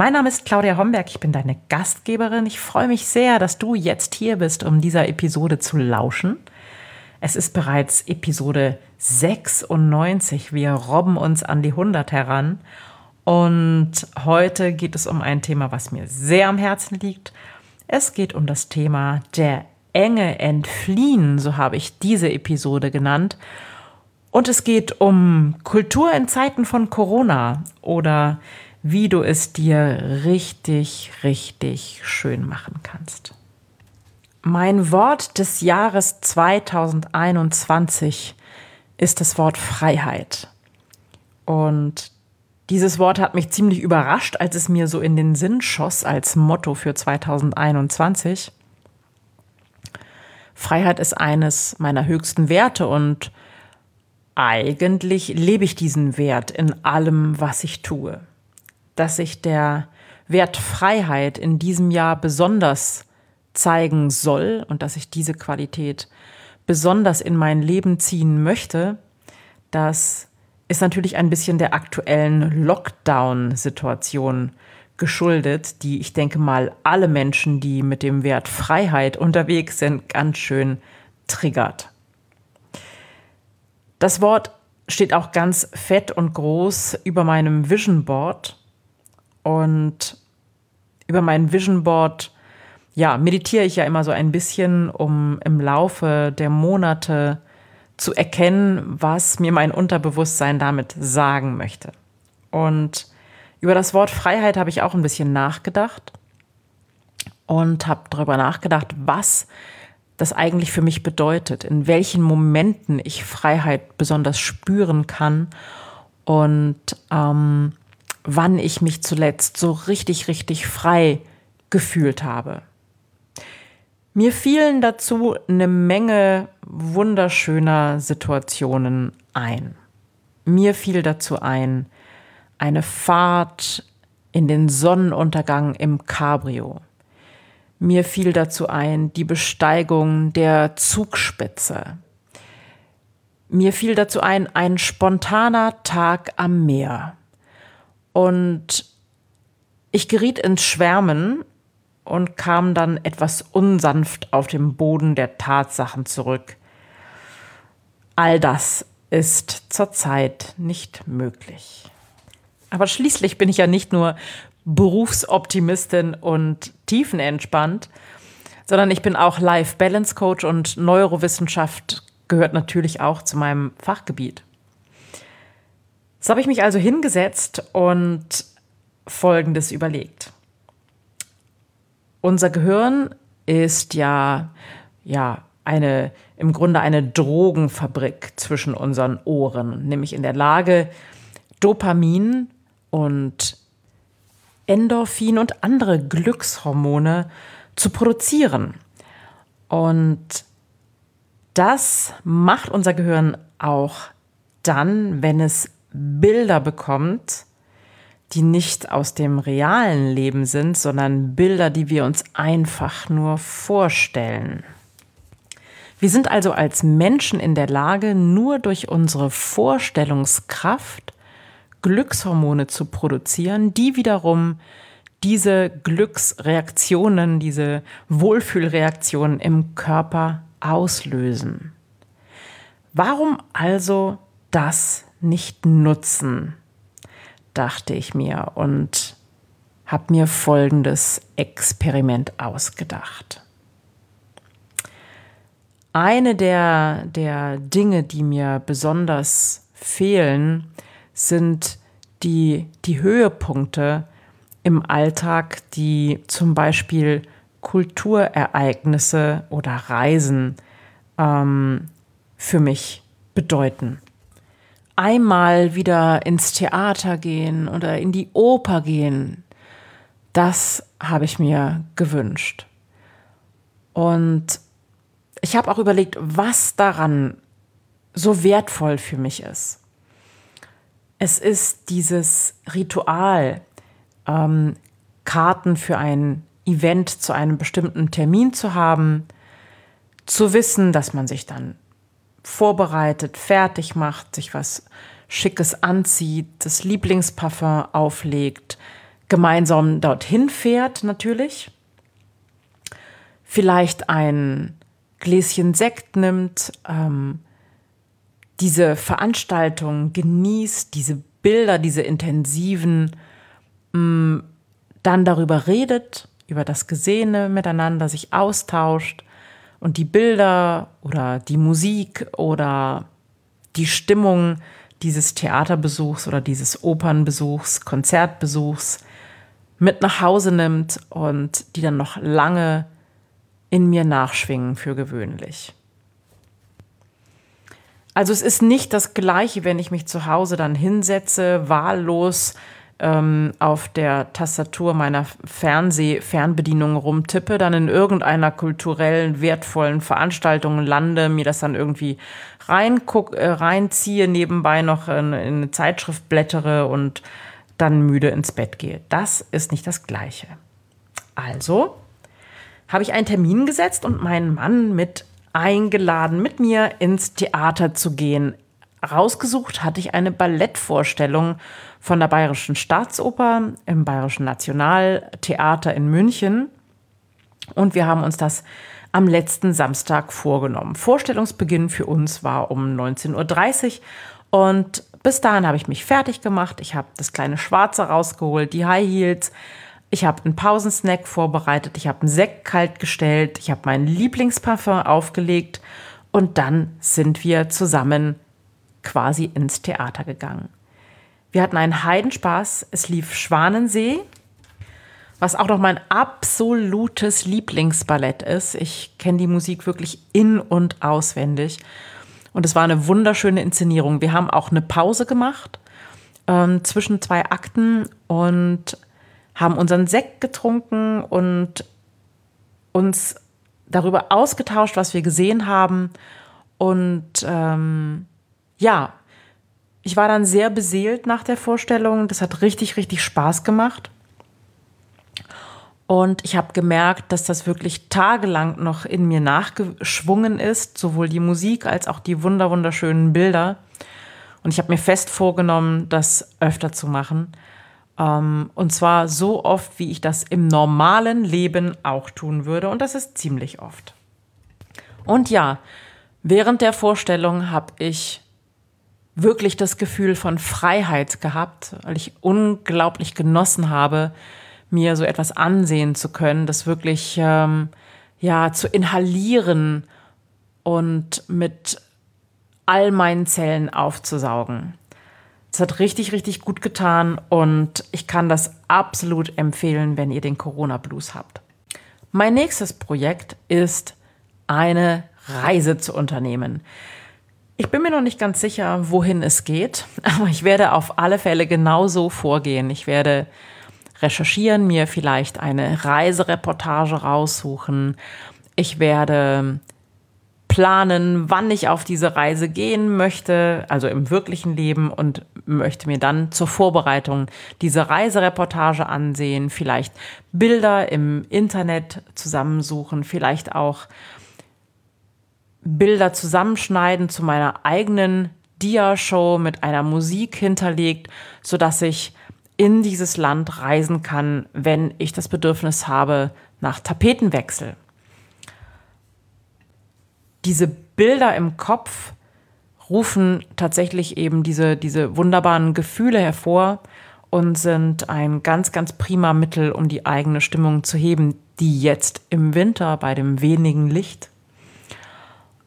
Mein Name ist Claudia Homberg, ich bin deine Gastgeberin. Ich freue mich sehr, dass du jetzt hier bist, um dieser Episode zu lauschen. Es ist bereits Episode 96. Wir robben uns an die 100 heran. Und heute geht es um ein Thema, was mir sehr am Herzen liegt. Es geht um das Thema der Enge entfliehen, so habe ich diese Episode genannt. Und es geht um Kultur in Zeiten von Corona oder wie du es dir richtig, richtig schön machen kannst. Mein Wort des Jahres 2021 ist das Wort Freiheit. Und dieses Wort hat mich ziemlich überrascht, als es mir so in den Sinn schoss als Motto für 2021. Freiheit ist eines meiner höchsten Werte und eigentlich lebe ich diesen Wert in allem, was ich tue dass sich der Wert Freiheit in diesem Jahr besonders zeigen soll und dass ich diese Qualität besonders in mein Leben ziehen möchte, das ist natürlich ein bisschen der aktuellen Lockdown-Situation geschuldet, die ich denke mal alle Menschen, die mit dem Wert Freiheit unterwegs sind, ganz schön triggert. Das Wort steht auch ganz fett und groß über meinem Vision Board und über mein Vision Board, ja, meditiere ich ja immer so ein bisschen, um im Laufe der Monate zu erkennen, was mir mein Unterbewusstsein damit sagen möchte. Und über das Wort Freiheit habe ich auch ein bisschen nachgedacht und habe darüber nachgedacht, was das eigentlich für mich bedeutet, in welchen Momenten ich Freiheit besonders spüren kann und ähm, wann ich mich zuletzt so richtig, richtig frei gefühlt habe. Mir fielen dazu eine Menge wunderschöner Situationen ein. Mir fiel dazu ein eine Fahrt in den Sonnenuntergang im Cabrio. Mir fiel dazu ein die Besteigung der Zugspitze. Mir fiel dazu ein ein spontaner Tag am Meer. Und ich geriet ins Schwärmen und kam dann etwas unsanft auf den Boden der Tatsachen zurück. All das ist zurzeit nicht möglich. Aber schließlich bin ich ja nicht nur Berufsoptimistin und tiefenentspannt, sondern ich bin auch Life Balance Coach und Neurowissenschaft gehört natürlich auch zu meinem Fachgebiet. Jetzt habe ich mich also hingesetzt und Folgendes überlegt. Unser Gehirn ist ja, ja, eine, im Grunde eine Drogenfabrik zwischen unseren Ohren, nämlich in der Lage, Dopamin und Endorphin und andere Glückshormone zu produzieren. Und das macht unser Gehirn auch dann, wenn es Bilder bekommt, die nicht aus dem realen Leben sind, sondern Bilder, die wir uns einfach nur vorstellen. Wir sind also als Menschen in der Lage, nur durch unsere Vorstellungskraft Glückshormone zu produzieren, die wiederum diese Glücksreaktionen, diese Wohlfühlreaktionen im Körper auslösen. Warum also das nicht nutzen, dachte ich mir und habe mir folgendes Experiment ausgedacht. Eine der, der Dinge, die mir besonders fehlen, sind die, die Höhepunkte im Alltag, die zum Beispiel Kulturereignisse oder Reisen ähm, für mich bedeuten einmal wieder ins Theater gehen oder in die Oper gehen, Das habe ich mir gewünscht. Und ich habe auch überlegt, was daran so wertvoll für mich ist. Es ist dieses Ritual, ähm, Karten für ein Event zu einem bestimmten Termin zu haben, zu wissen, dass man sich dann vorbereitet, fertig macht, sich was Schickes anzieht, das Lieblingsparfum auflegt, gemeinsam dorthin fährt natürlich, vielleicht ein Gläschen Sekt nimmt, ähm, diese Veranstaltung genießt, diese Bilder, diese intensiven, mh, mm, dann darüber redet, über das Gesehene miteinander sich austauscht und die Bilder oder die Musik oder die Stimmung dieses Theaterbesuchs oder dieses Opernbesuchs, Konzertbesuchs mit nach Hause nimmt und die dann noch lange in mir nachschwingen für gewöhnlich. Also es ist nicht das gleiche, wenn ich mich zu Hause dann hinsetze, wahllos ähm, auf der Tastatur meiner Fernseh-Fernbedienung rumtippe, dann in irgendeiner kulturellen, wertvollen Veranstaltung lande, mir das dann irgendwie reinguck, äh, reinziehe, nebenbei noch in, in eine Zeitschrift blättere und dann müde ins Bett gehe. Das ist nicht das Gleiche. Also habe ich einen Termin gesetzt und meinen Mann mit eingeladen, mit mir ins Theater zu gehen. Rausgesucht hatte ich eine Ballettvorstellung von der Bayerischen Staatsoper im Bayerischen Nationaltheater in München. Und wir haben uns das am letzten Samstag vorgenommen. Vorstellungsbeginn für uns war um 19.30 Uhr und bis dahin habe ich mich fertig gemacht. Ich habe das kleine Schwarze rausgeholt, die High Heels. Ich habe einen Pausensnack vorbereitet. Ich habe einen Sekt kalt gestellt. Ich habe mein Lieblingsparfum aufgelegt. Und dann sind wir zusammen quasi ins Theater gegangen. Wir hatten einen Heidenspaß. Es lief Schwanensee, was auch noch mein absolutes Lieblingsballett ist. Ich kenne die Musik wirklich in- und auswendig. Und es war eine wunderschöne Inszenierung. Wir haben auch eine Pause gemacht ähm, zwischen zwei Akten und haben unseren Sekt getrunken und uns darüber ausgetauscht, was wir gesehen haben. Und ähm, ja, ich war dann sehr beseelt nach der Vorstellung. Das hat richtig, richtig Spaß gemacht. Und ich habe gemerkt, dass das wirklich tagelang noch in mir nachgeschwungen ist, sowohl die Musik als auch die wunder wunderschönen Bilder. Und ich habe mir fest vorgenommen, das öfter zu machen. Ähm, und zwar so oft, wie ich das im normalen Leben auch tun würde. Und das ist ziemlich oft. Und ja, während der Vorstellung habe ich wirklich das Gefühl von Freiheit gehabt, weil ich unglaublich genossen habe, mir so etwas ansehen zu können, das wirklich ähm, ja zu inhalieren und mit all meinen Zellen aufzusaugen. Es hat richtig, richtig gut getan und ich kann das absolut empfehlen, wenn ihr den Corona Blues habt. Mein nächstes Projekt ist eine Reise zu unternehmen. Ich bin mir noch nicht ganz sicher, wohin es geht, aber ich werde auf alle Fälle genauso vorgehen. Ich werde recherchieren, mir vielleicht eine Reisereportage raussuchen. Ich werde planen, wann ich auf diese Reise gehen möchte, also im wirklichen Leben und möchte mir dann zur Vorbereitung diese Reisereportage ansehen, vielleicht Bilder im Internet zusammensuchen, vielleicht auch Bilder zusammenschneiden zu meiner eigenen Dia-Show mit einer Musik hinterlegt, so dass ich in dieses Land reisen kann, wenn ich das Bedürfnis habe nach Tapetenwechsel. Diese Bilder im Kopf rufen tatsächlich eben diese, diese wunderbaren Gefühle hervor und sind ein ganz, ganz prima Mittel, um die eigene Stimmung zu heben, die jetzt im Winter bei dem wenigen Licht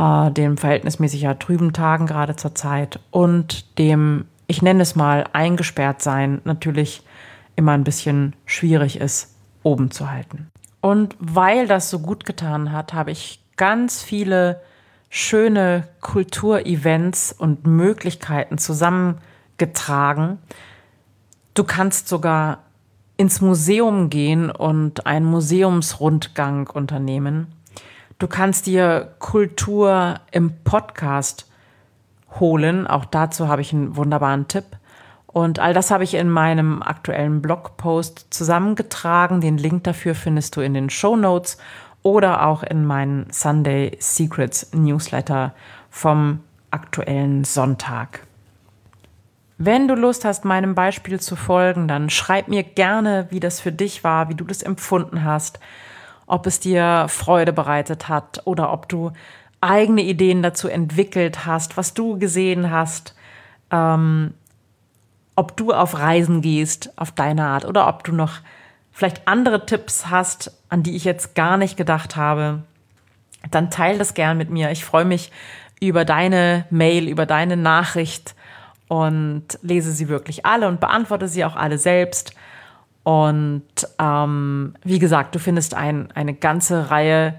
äh, den verhältnismäßig ja trüben Tagen gerade zur Zeit und dem, ich nenne es mal, eingesperrt sein natürlich immer ein bisschen schwierig ist, oben zu halten. Und weil das so gut getan hat, habe ich ganz viele schöne Kulturevents und Möglichkeiten zusammengetragen. Du kannst sogar ins Museum gehen und einen Museumsrundgang unternehmen. Du kannst dir Kultur im Podcast holen. Auch dazu habe ich einen wunderbaren Tipp. Und all das habe ich in meinem aktuellen Blogpost zusammengetragen. Den Link dafür findest du in den Show Notes oder auch in meinen Sunday Secrets Newsletter vom aktuellen Sonntag. Wenn du Lust hast, meinem Beispiel zu folgen, dann schreib mir gerne, wie das für dich war, wie du das empfunden hast, ob es dir Freude bereitet hat oder ob du eigene Ideen dazu entwickelt hast, was du gesehen hast, ähm, ob du auf Reisen gehst auf deine Art oder ob du noch vielleicht andere Tipps hast, an die ich jetzt gar nicht gedacht habe, dann teile das gern mit mir. Ich freue mich über deine Mail, über deine Nachricht und lese sie wirklich alle und beantworte sie auch alle selbst. Und ähm, wie gesagt, du findest ein, eine ganze Reihe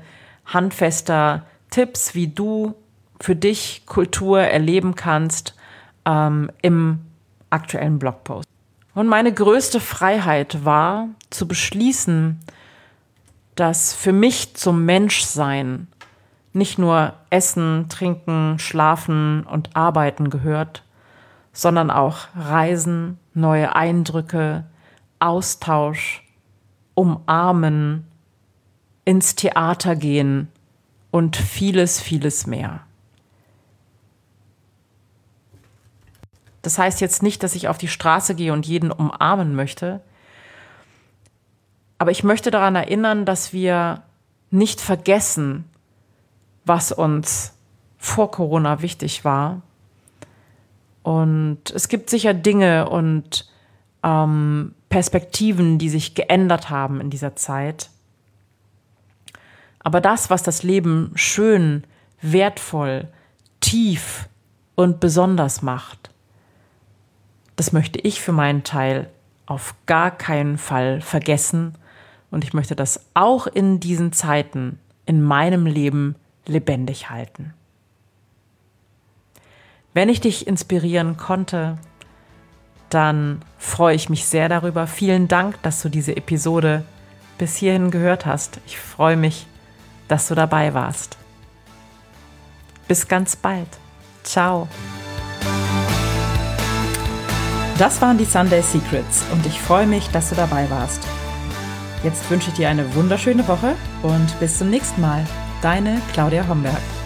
handfester Tipps, wie du für dich Kultur erleben kannst ähm, im aktuellen Blogpost. Und meine größte Freiheit war zu beschließen, dass für mich zum Menschsein nicht nur Essen, Trinken, Schlafen und Arbeiten gehört, sondern auch Reisen, neue Eindrücke, Austausch, umarmen, ins Theater gehen und vieles, vieles mehr. Das heißt jetzt nicht, dass ich auf die Straße gehe und jeden umarmen möchte, aber ich möchte daran erinnern, dass wir nicht vergessen, was uns vor Corona wichtig war und es gibt sicher Dinge und ähm, Perspektiven, die sich geändert haben in dieser Zeit. Aber das, was das Leben schön, wertvoll, tief und besonders macht, das möchte ich für meinen Teil auf gar keinen Fall vergessen und ich möchte das auch in diesen Zeiten in meinem Leben lebendig halten. Wenn ich dich inspirieren konnte, dann freue ich mich sehr darüber. Vielen Dank, dass du diese Episode bis hierhin gehört hast. Ich freue mich, dass du dabei warst. Bis ganz bald. Ciao. Das waren die Sunday Secrets und ich freue mich, dass du dabei warst. Jetzt wünsche ich dir eine wunderschöne Woche und bis zum nächsten Mal. Deine Claudia Homberg.